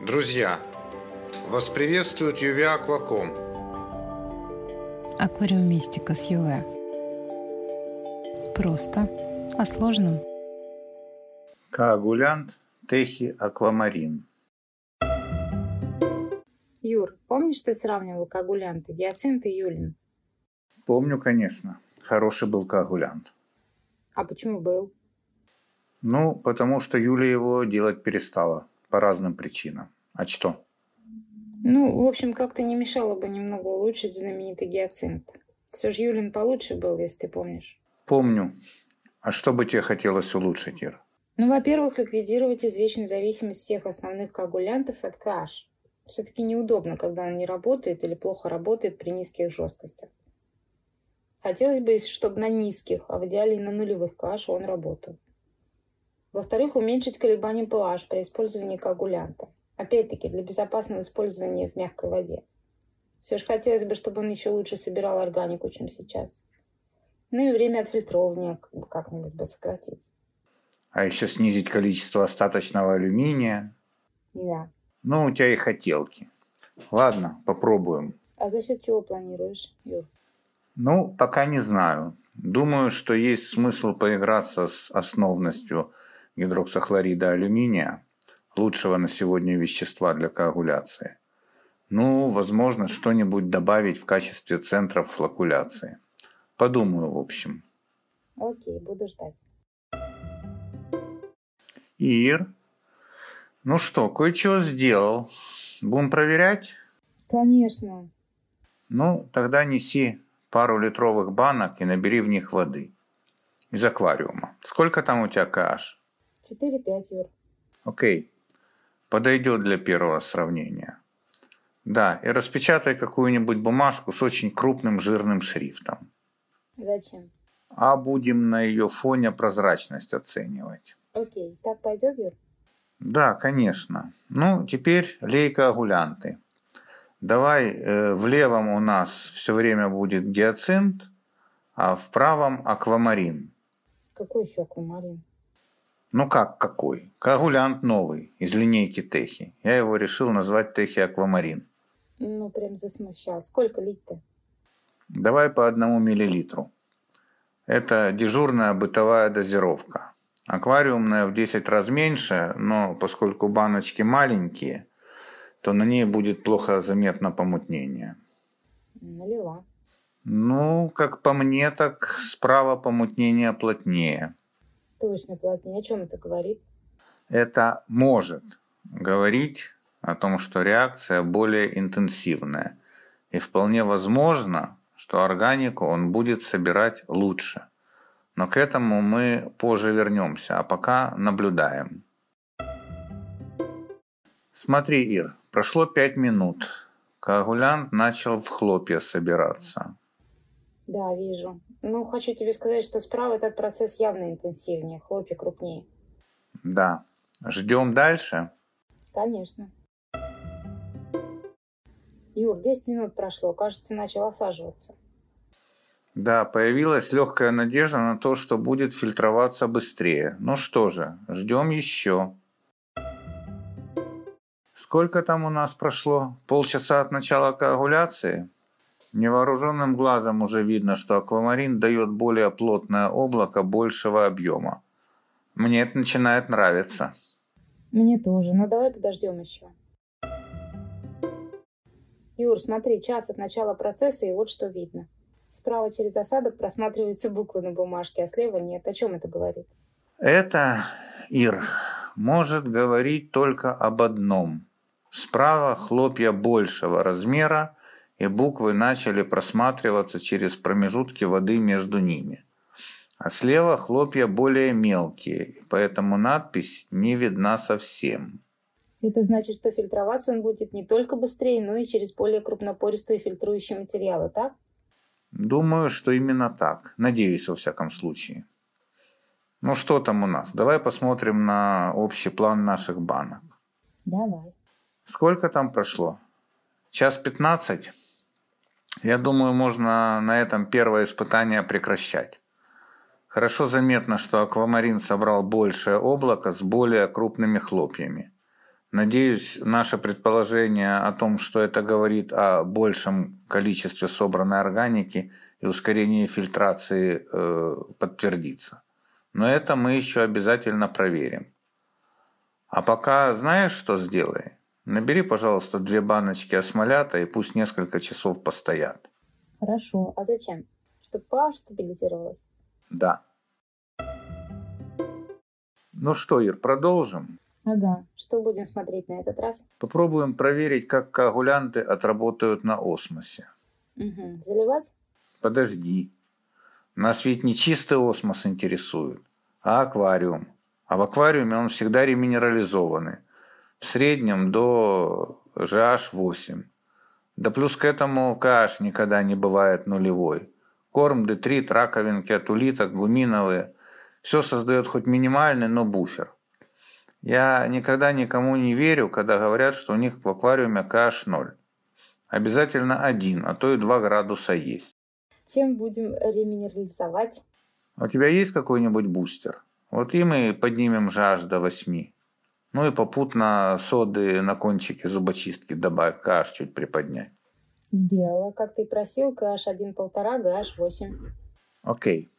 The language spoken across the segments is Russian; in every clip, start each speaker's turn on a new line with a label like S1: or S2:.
S1: Друзья, вас приветствует Юве Акваком.
S2: Аквариумистика с Юве. Просто о сложном.
S3: Коагулянт Техи Аквамарин.
S4: Юр, помнишь, ты сравнивал коагулянты гиацинт и юлин?
S3: Помню, конечно. Хороший был коагулянт.
S4: А почему был?
S3: Ну, потому что Юля его делать перестала по разным причинам. А что?
S4: Ну, в общем, как-то не мешало бы немного улучшить знаменитый гиацинт. Все же Юлин получше был, если ты помнишь.
S3: Помню. А что бы тебе хотелось улучшить, Ир?
S4: Ну, во-первых, ликвидировать извечную зависимость всех основных коагулянтов от KH. Все-таки неудобно, когда он не работает или плохо работает при низких жесткостях. Хотелось бы, чтобы на низких, а в идеале и на нулевых KH он работал. Во-вторых, уменьшить колебания pH при использовании коагулянта. Опять-таки, для безопасного использования в мягкой воде. Все же хотелось бы, чтобы он еще лучше собирал органику, чем сейчас. Ну и время отфильтрования как-нибудь бы сократить.
S3: А еще снизить количество остаточного алюминия.
S4: Да.
S3: Ну, у тебя и хотелки. Ладно, попробуем.
S4: А за счет чего планируешь, Юр?
S3: Ну, пока не знаю. Думаю, что есть смысл поиграться с основностью гидроксохлорида алюминия, лучшего на сегодня вещества для коагуляции. Ну, возможно, что-нибудь добавить в качестве центров флокуляции. Подумаю, в общем.
S4: Окей, буду ждать.
S3: Ир, ну что, кое-что сделал. Будем проверять?
S4: Конечно.
S3: Ну, тогда неси пару литровых банок и набери в них воды. Из аквариума. Сколько там у тебя kh?
S4: 4-5, Юр.
S3: Окей. Подойдет для первого сравнения. Да, и распечатай какую-нибудь бумажку с очень крупным жирным шрифтом.
S4: Зачем?
S3: А будем на ее фоне прозрачность оценивать.
S4: Окей, так пойдет, Юр?
S3: Да, конечно. Ну, теперь лей коагулянты. Давай э, в левом у нас все время будет гиацинт, а в правом аквамарин.
S4: Какой еще аквамарин?
S3: Ну как какой? Коагулянт новый, из линейки Техи. Я его решил назвать Техи Аквамарин.
S4: Ну, прям засмущал. Сколько лить-то?
S3: Давай по одному миллилитру. Это дежурная бытовая дозировка. Аквариумная в 10 раз меньше, но поскольку баночки маленькие, то на ней будет плохо заметно помутнение.
S4: Налила.
S3: Ну, как по мне, так справа помутнение плотнее.
S4: Точно плотнее. О чем это говорит?
S3: Это может говорить о том, что реакция более интенсивная. И вполне возможно, что органику он будет собирать лучше. Но к этому мы позже вернемся, а пока наблюдаем. Смотри, Ир, прошло пять минут. Коагулянт начал в хлопья собираться.
S4: Да, вижу. Ну, хочу тебе сказать, что справа этот процесс явно интенсивнее, хлопья крупнее.
S3: Да. Ждем дальше?
S4: Конечно. Юр, 10 минут прошло, кажется, начал осаживаться.
S3: Да, появилась легкая надежда на то, что будет фильтроваться быстрее. Ну что же, ждем еще. Сколько там у нас прошло? Полчаса от начала коагуляции? Невооруженным глазом уже видно, что аквамарин дает более плотное облако большего объема. Мне это начинает нравиться.
S4: Мне тоже, но давай подождем еще. Юр, смотри, час от начала процесса, и вот что видно. Справа через осадок просматриваются буквы на бумажке, а слева нет. О чем это говорит?
S3: Это, Ир, может говорить только об одном. Справа хлопья большего размера, и буквы начали просматриваться через промежутки воды между ними. А слева хлопья более мелкие, поэтому надпись не видна совсем.
S4: Это значит, что фильтроваться он будет не только быстрее, но и через более крупнопористые фильтрующие материалы, так?
S3: Думаю, что именно так. Надеюсь, во всяком случае. Ну что там у нас? Давай посмотрим на общий план наших банок.
S4: Давай.
S3: Сколько там прошло? Час пятнадцать? Я думаю, можно на этом первое испытание прекращать. Хорошо заметно, что аквамарин собрал большее облако с более крупными хлопьями. Надеюсь, наше предположение о том, что это говорит о большем количестве собранной органики и ускорении фильтрации, э, подтвердится. Но это мы еще обязательно проверим. А пока знаешь, что сделай? Набери, пожалуйста, две баночки осмолята и пусть несколько часов постоят.
S4: Хорошо. А зачем? Чтобы pH стабилизировалась?
S3: Да. Ну что, Ир, продолжим?
S4: Ага. Что будем смотреть на этот раз?
S3: Попробуем проверить, как коагулянты отработают на осмосе.
S4: Угу. Заливать?
S3: Подожди. Нас ведь не чистый осмос интересует, а аквариум. А в аквариуме он всегда реминерализованный. В среднем до GH 8. Да плюс к этому KH никогда не бывает нулевой. Корм, детрит, раковинки от улиток, гуминовые. Все создает хоть минимальный, но буфер. Я никогда никому не верю, когда говорят, что у них в аквариуме KH 0. Обязательно один, а то и 2 градуса есть.
S4: Чем будем реминерализовать?
S3: У тебя есть какой-нибудь бустер? Вот и мы поднимем жаж до 8. Ну и попутно соды на кончике зубочистки добавь, каш чуть приподнять.
S4: Сделала, как ты просил, каш 1,5, gh 8.
S3: Окей.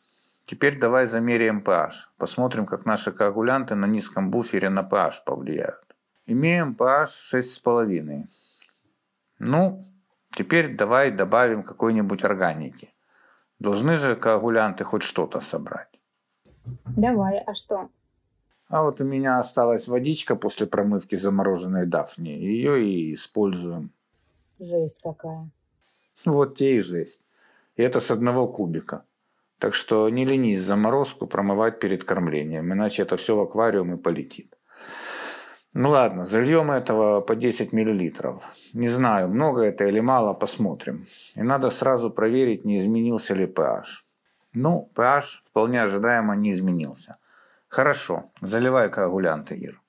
S3: Теперь давай замеряем pH. Посмотрим, как наши коагулянты на низком буфере на pH повлияют. Имеем pH 6,5. Ну, теперь давай добавим какой-нибудь органики. Должны же коагулянты хоть что-то собрать.
S4: Давай, а что?
S3: А вот у меня осталась водичка после промывки замороженной дафни. Ее и используем.
S4: Жесть какая.
S3: Вот те и жесть. И это с одного кубика. Так что не ленись заморозку промывать перед кормлением, иначе это все в аквариум и полетит. Ну ладно, зальем этого по 10 миллилитров. Не знаю, много это или мало, посмотрим. И надо сразу проверить, не изменился ли pH. Ну, pH вполне ожидаемо не изменился. Хорошо, заливай коагулянты, Ир.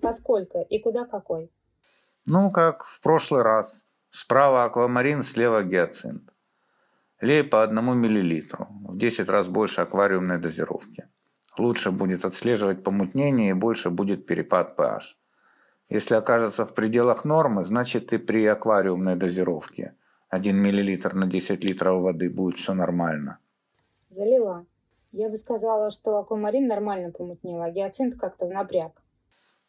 S4: Поскольку и куда какой?
S3: Ну, как в прошлый раз. Справа аквамарин, слева гиацинт. Лей по одному миллилитру, в 10 раз больше аквариумной дозировки. Лучше будет отслеживать помутнение и больше будет перепад pH. Если окажется в пределах нормы, значит и при аквариумной дозировке 1 мл на 10 литров воды будет все нормально.
S4: Залила. Я бы сказала, что аквамарин нормально помутнел, а гиацинт как-то в напряг.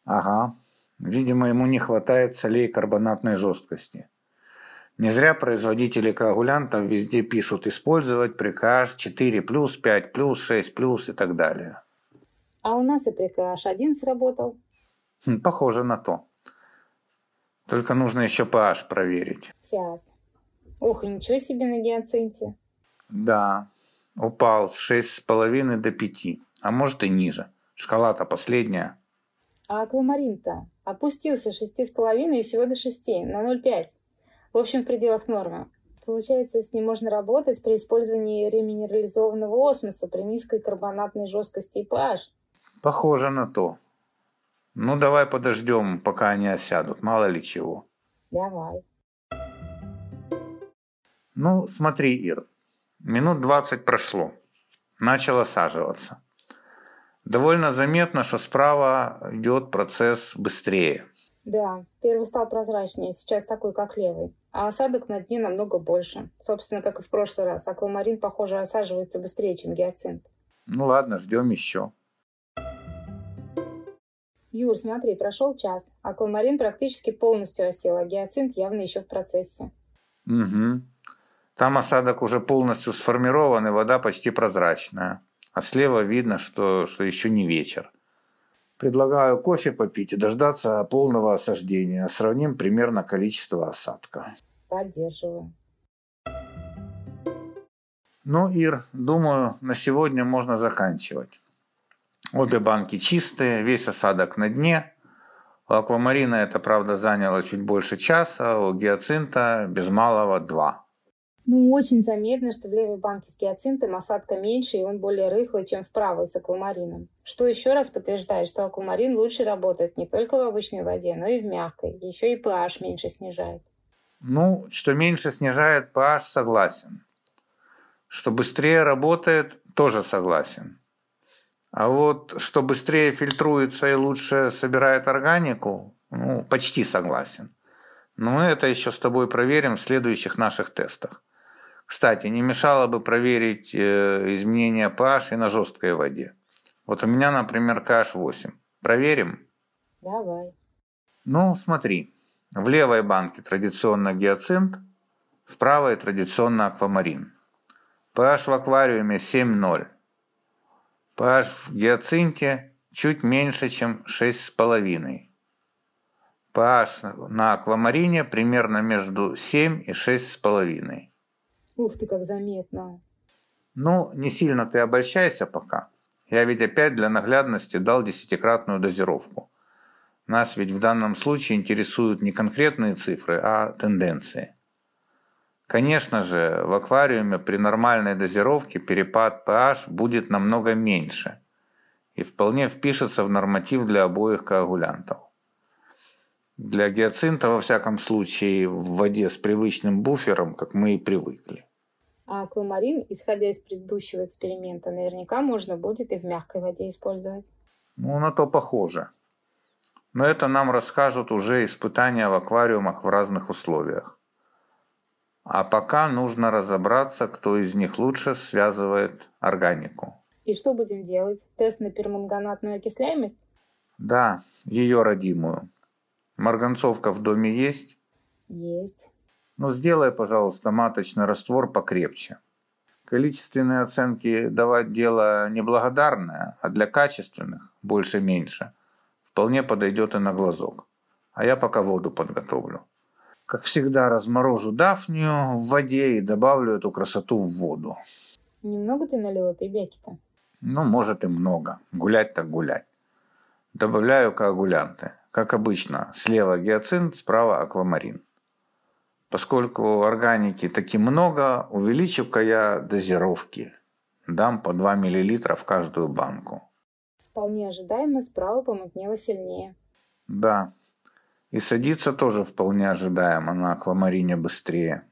S3: Ага. Видимо, ему не хватает солей карбонатной жесткости. Не зря производители коагулянтов везде пишут использовать прикаж 4 плюс, 5 плюс, 6 плюс и так далее.
S4: А у нас и прикаж 1 сработал.
S3: Хм, похоже на то. Только нужно еще pH проверить.
S4: Сейчас. Ух, ничего себе на гиацинте.
S3: Да, упал с 6,5 до 5, а может и ниже. Шкала-то последняя.
S4: А аквамарин-то опустился с 6,5 и всего до 6, на 0,5. В общем, в пределах нормы. Получается, с ним можно работать при использовании реминерализованного осмоса при низкой карбонатной жесткости и pH.
S3: Похоже на то. Ну, давай подождем, пока они осядут, мало ли чего.
S4: Давай.
S3: Ну, смотри, Ир, минут 20 прошло. Начал осаживаться. Довольно заметно, что справа идет процесс быстрее.
S4: Да, первый стал прозрачнее, сейчас такой, как левый. А осадок на дне намного больше. Собственно, как и в прошлый раз. Аквамарин, похоже, осаживается быстрее, чем гиацинт.
S3: Ну ладно, ждем еще.
S4: Юр, смотри, прошел час. Аквамарин практически полностью осел, а гиацинт явно еще в процессе.
S3: Угу. Там осадок уже полностью сформирован, и вода почти прозрачная. А слева видно, что, что еще не вечер. Предлагаю кофе попить и дождаться полного осаждения. Сравним примерно количество осадка.
S4: Поддерживаю.
S3: Ну, Ир, думаю, на сегодня можно заканчивать. Обе банки чистые, весь осадок на дне. У аквамарина это, правда, заняло чуть больше часа, у гиацинта без малого два.
S4: Ну, очень заметно, что в левой банке с гиацинтом осадка меньше, и он более рыхлый, чем в правой с аквамарином. Что еще раз подтверждает, что аквамарин лучше работает не только в обычной воде, но и в мягкой. Еще и pH меньше снижает.
S3: Ну, что меньше снижает pH, согласен. Что быстрее работает, тоже согласен. А вот что быстрее фильтруется и лучше собирает органику, Ну, почти согласен. Но мы это еще с тобой проверим в следующих наших тестах. Кстати, не мешало бы проверить э, изменения pH и на жесткой воде. Вот у меня, например, pH 8. Проверим?
S4: Давай.
S3: Ну, смотри. В левой банке традиционно гиацинт, в правой традиционно аквамарин. pH в аквариуме 7,0. pH в гиацинте чуть меньше, чем 6,5. pH на аквамарине примерно между 7 и 6,5.
S4: Ух ты, как заметно.
S3: Ну, не сильно ты обольщайся пока. Я ведь опять для наглядности дал десятикратную дозировку. Нас ведь в данном случае интересуют не конкретные цифры, а тенденции. Конечно же, в аквариуме при нормальной дозировке перепад pH будет намного меньше и вполне впишется в норматив для обоих коагулянтов. Для гиацинта, во всяком случае, в воде с привычным буфером, как мы и привыкли.
S4: А аквамарин, исходя из предыдущего эксперимента, наверняка можно будет и в мягкой воде использовать.
S3: Ну, на то похоже. Но это нам расскажут уже испытания в аквариумах в разных условиях. А пока нужно разобраться, кто из них лучше связывает органику.
S4: И что будем делать? Тест на перманганатную окисляемость?
S3: Да, ее родимую. Марганцовка в доме есть?
S4: Есть.
S3: Ну, сделай, пожалуйста, маточный раствор покрепче. Количественные оценки давать дело неблагодарное, а для качественных, больше-меньше, вполне подойдет и на глазок. А я пока воду подготовлю. Как всегда, разморожу дафнию в воде и добавлю эту красоту в воду.
S4: Немного ты налил этой бяки-то?
S3: Ну, может и много. Гулять так гулять. Добавляю коагулянты. Как обычно, слева гиацинт, справа аквамарин. Поскольку органики таки много, увеличу-ка я дозировки. Дам по 2 мл в каждую банку.
S4: Вполне ожидаемо, справа помутнело сильнее.
S3: Да. И садиться тоже вполне ожидаемо на аквамарине быстрее.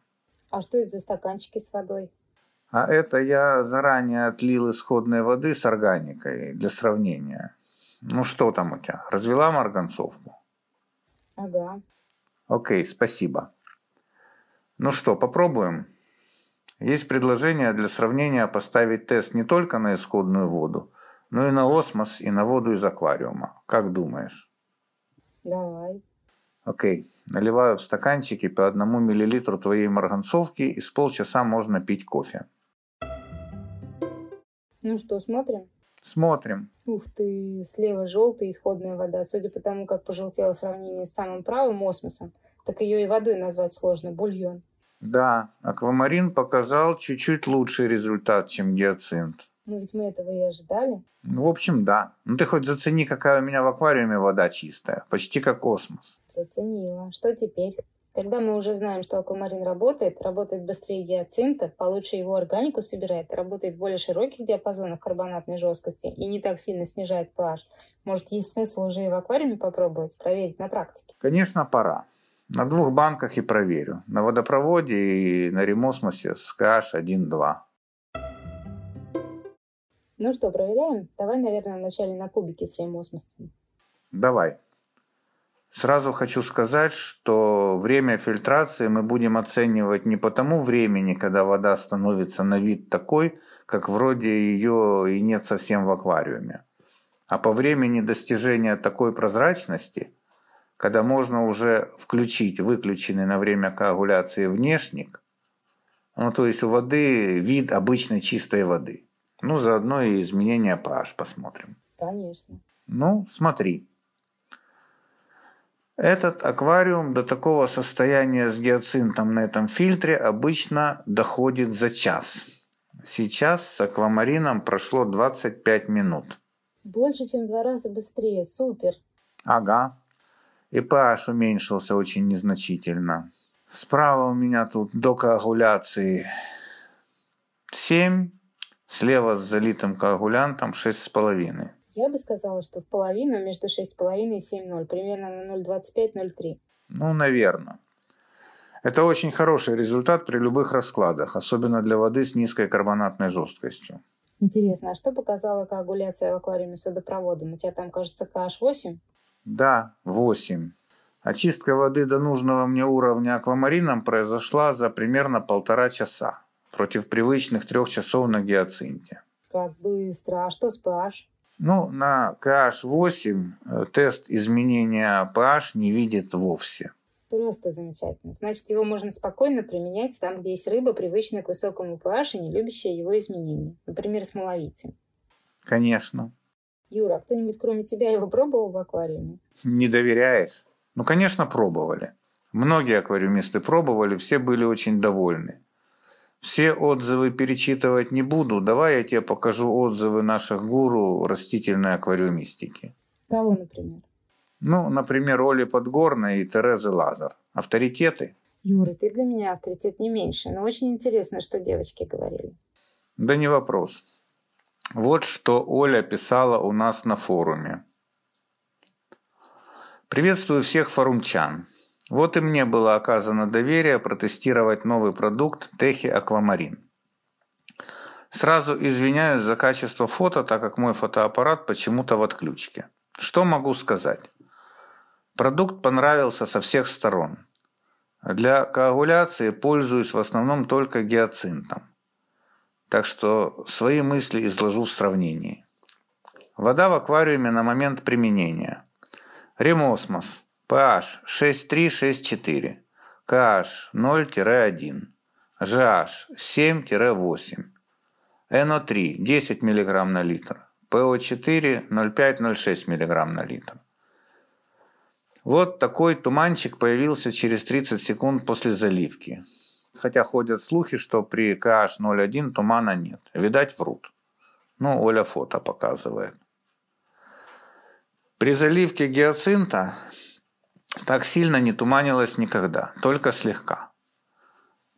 S4: А что это за стаканчики с водой?
S3: А это я заранее отлил исходной воды с органикой для сравнения. Ну что там у тебя? Развела марганцовку?
S4: Ага.
S3: Окей, спасибо. Ну что, попробуем? Есть предложение для сравнения поставить тест не только на исходную воду, но и на осмос и на воду из аквариума. Как думаешь?
S4: Давай.
S3: Окей. Наливаю в стаканчики по одному миллилитру твоей марганцовки и с полчаса можно пить кофе.
S4: Ну что, смотрим?
S3: Смотрим.
S4: Ух ты, слева желтая исходная вода. Судя по тому, как пожелтело в сравнении с самым правым осмосом, так ее и водой назвать сложно, бульон.
S3: Да, аквамарин показал чуть-чуть лучший результат, чем гиацинт.
S4: Ну ведь мы этого и ожидали.
S3: Ну, в общем, да. Ну ты хоть зацени, какая у меня в аквариуме вода чистая. Почти как космос.
S4: Заценила. Что теперь? Когда мы уже знаем, что аквамарин работает, работает быстрее гиацинта, получше его органику собирает, работает в более широких диапазонах карбонатной жесткости и не так сильно снижает pH, может, есть смысл уже и в аквариуме попробовать, проверить на практике?
S3: Конечно, пора. На двух банках и проверю. На водопроводе и на ремосмосе с pH 1-2.
S4: Ну что, проверяем? Давай, наверное, вначале на кубике с ремосмосом.
S3: Давай. Сразу хочу сказать, что время фильтрации мы будем оценивать не по тому времени, когда вода становится на вид такой, как вроде ее и нет совсем в аквариуме, а по времени достижения такой прозрачности, когда можно уже включить выключенный на время коагуляции внешник, ну то есть у воды вид обычной чистой воды. Ну заодно и изменения pH посмотрим.
S4: Конечно.
S3: Ну смотри. Этот аквариум до такого состояния с гиацинтом на этом фильтре обычно доходит за час. Сейчас с аквамарином прошло 25 минут.
S4: Больше, чем в два раза быстрее. Супер.
S3: Ага. И pH уменьшился очень незначительно. Справа у меня тут до коагуляции 7, слева с залитым коагулянтом 6,5.
S4: Я бы сказала, что в половину между 6,5 и 7,0, примерно на 0,25-0,3.
S3: Ну, наверное. Это очень хороший результат при любых раскладах, особенно для воды с низкой карбонатной жесткостью.
S4: Интересно, а что показала коагуляция в аквариуме с водопроводом? У тебя там, кажется, KH8?
S3: Да, 8. Очистка воды до нужного мне уровня аквамарином произошла за примерно полтора часа против привычных трех часов на гиацинте.
S4: Как быстро. А что с pH?
S3: Ну, на KH8 э, тест изменения pH не видит вовсе.
S4: Просто замечательно. Значит, его можно спокойно применять там, где есть рыба, привычная к высокому pH и не любящая его изменений. Например, с маловицем.
S3: Конечно.
S4: Юра, а кто-нибудь кроме тебя его пробовал в аквариуме?
S3: Не доверяешь? Ну, конечно, пробовали. Многие аквариумисты пробовали, все были очень довольны. Все отзывы перечитывать не буду. Давай я тебе покажу отзывы наших гуру растительной аквариумистики.
S4: Кого, например?
S3: Ну, например, Оли Подгорной и Терезы Лазар. Авторитеты?
S4: Юра, ты для меня авторитет не меньше, но очень интересно, что девочки говорили.
S3: Да не вопрос. Вот что Оля писала у нас на форуме. Приветствую всех форумчан. Вот и мне было оказано доверие протестировать новый продукт Техи Аквамарин. Сразу извиняюсь за качество фото, так как мой фотоаппарат почему-то в отключке. Что могу сказать? Продукт понравился со всех сторон. Для коагуляции пользуюсь в основном только гиацинтом. Так что свои мысли изложу в сравнении. Вода в аквариуме на момент применения. Ремосмос. pH 6,3-6,4. KH 0-1. GH 7-8. NO3 10 мг на литр. ПО4 0,5-0,6 мг на литр. Вот такой туманчик появился через 30 секунд после заливки. Хотя ходят слухи, что при KH 0,1 тумана нет. Видать, врут. Ну, Оля фото показывает. При заливке гиацинта так сильно не туманилось никогда, только слегка.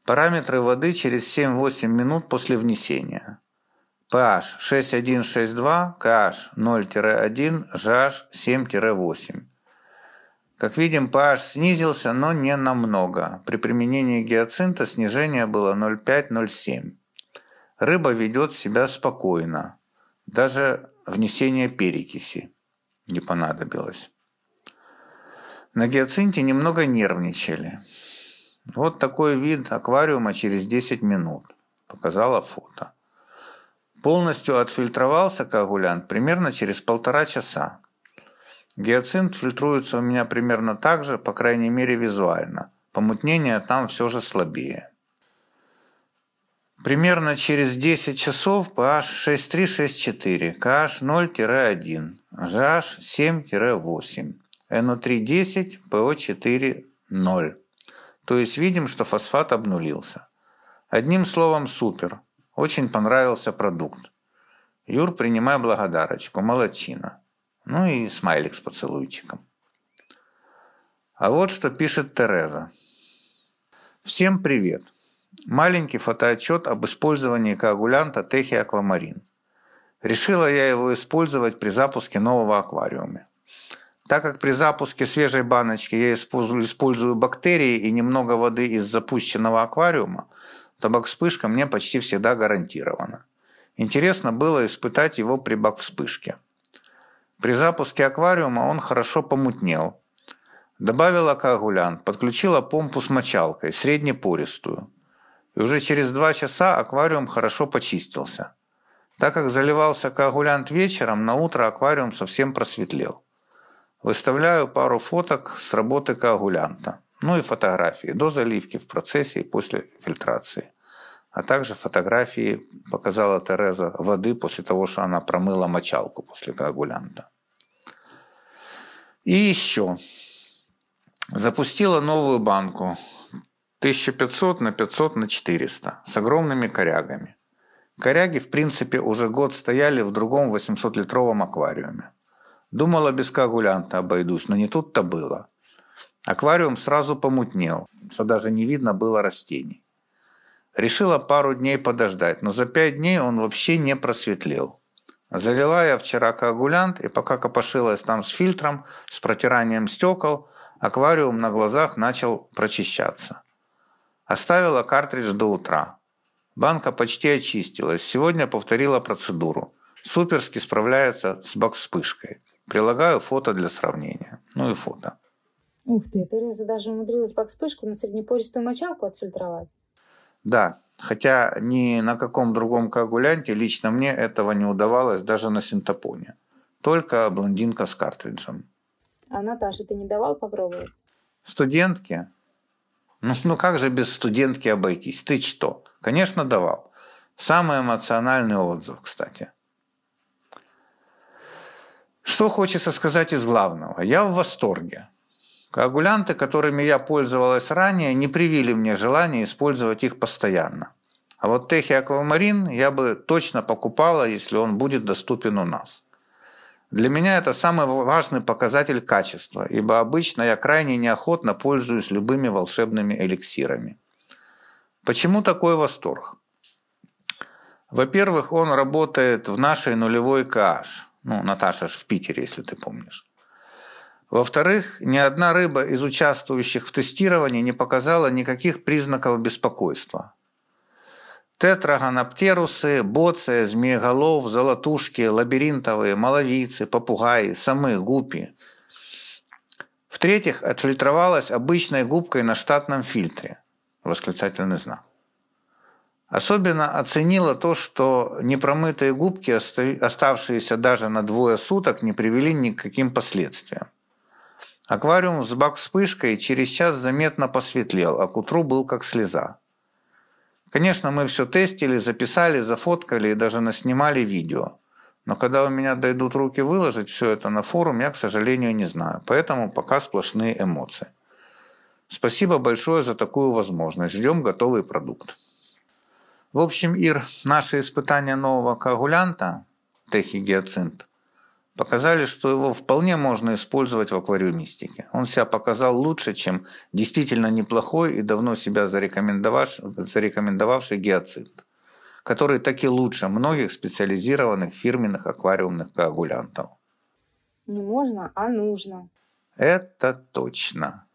S3: Параметры воды через 7-8 минут после внесения. pH 6,162, KH 0-1, GH 7-8. Как видим, pH снизился, но не намного. При применении гиацинта снижение было 0,5-0,7. Рыба ведет себя спокойно. Даже внесение перекиси не понадобилось. На гиацинте немного нервничали. Вот такой вид аквариума через 10 минут. Показала фото. Полностью отфильтровался коагулянт примерно через полтора часа. Гиацинт фильтруется у меня примерно так же, по крайней мере визуально. Помутнение там все же слабее. Примерно через 10 часов pH 6,3-6,4, KH 0-1, GH 7-8, NO3 10, PO4 0. То есть видим, что фосфат обнулился. Одним словом, супер. Очень понравился продукт. Юр, принимай благодарочку. Молодчина. Ну и смайлик с поцелуйчиком. А вот что пишет Тереза. Всем привет. Маленький фотоотчет об использовании коагулянта Техи Аквамарин. Решила я его использовать при запуске нового аквариума. Так как при запуске свежей баночки я использую, бактерии и немного воды из запущенного аквариума, то бак-вспышка мне почти всегда гарантирована. Интересно было испытать его при бак-вспышке. При запуске аквариума он хорошо помутнел. Добавила коагулянт, подключила помпу с мочалкой, среднепористую. И уже через два часа аквариум хорошо почистился. Так как заливался коагулянт вечером, на утро аквариум совсем просветлел. Выставляю пару фоток с работы коагулянта. Ну и фотографии до заливки в процессе и после фильтрации а также фотографии показала Тереза воды после того, что она промыла мочалку после коагулянта. И еще. Запустила новую банку 1500 на 500 на 400 с огромными корягами. Коряги, в принципе, уже год стояли в другом 800-литровом аквариуме. Думала, без коагулянта обойдусь, но не тут-то было. Аквариум сразу помутнел, что даже не видно было растений. Решила пару дней подождать, но за пять дней он вообще не просветлел. Залила я вчера коагулянт, и пока копошилась там с фильтром, с протиранием стекол, аквариум на глазах начал прочищаться. Оставила картридж до утра. Банка почти очистилась. Сегодня повторила процедуру. Суперски справляется с бак-вспышкой. Прилагаю фото для сравнения. Ну и фото.
S4: Ух ты, Тереза даже умудрилась бакспышку на среднепористую мочалку отфильтровать.
S3: Да, хотя ни на каком другом коагулянте лично мне этого не удавалось даже на синтопоне. Только блондинка с картриджем.
S4: А Наташе ты не давал попробовать?
S3: Студентки? Ну, ну как же без студентки обойтись? Ты что? Конечно, давал. Самый эмоциональный отзыв, кстати. Что хочется сказать из главного? Я в восторге. Коагулянты, которыми я пользовалась ранее, не привили мне желания использовать их постоянно. А вот Техи Аквамарин я бы точно покупала, если он будет доступен у нас. Для меня это самый важный показатель качества, ибо обычно я крайне неохотно пользуюсь любыми волшебными эликсирами. Почему такой восторг? Во-первых, он работает в нашей нулевой KH. Ну, Наташа ж в Питере, если ты помнишь. Во-вторых, ни одна рыба из участвующих в тестировании не показала никаких признаков беспокойства. Тетрагоноптерусы, боция, змееголов, золотушки, лабиринтовые, маловицы, попугаи, самы, гупи. В-третьих, отфильтровалась обычной губкой на штатном фильтре. Восклицательный знак. Особенно оценила то, что непромытые губки, оставшиеся даже на двое суток, не привели ни к каким последствиям. Аквариум с бак-вспышкой через час заметно посветлел, а к утру был как слеза. Конечно, мы все тестили, записали, зафоткали и даже наснимали видео. Но когда у меня дойдут руки выложить все это на форум, я, к сожалению, не знаю. Поэтому пока сплошные эмоции. Спасибо большое за такую возможность. Ждем готовый продукт. В общем, Ир, наши испытания нового коагулянта, техигиацинт, показали, что его вполне можно использовать в аквариумистике. Он себя показал лучше, чем действительно неплохой и давно себя зарекомендовавший гиацинт, который таки лучше многих специализированных фирменных аквариумных коагулянтов.
S4: Не можно, а нужно.
S3: Это точно.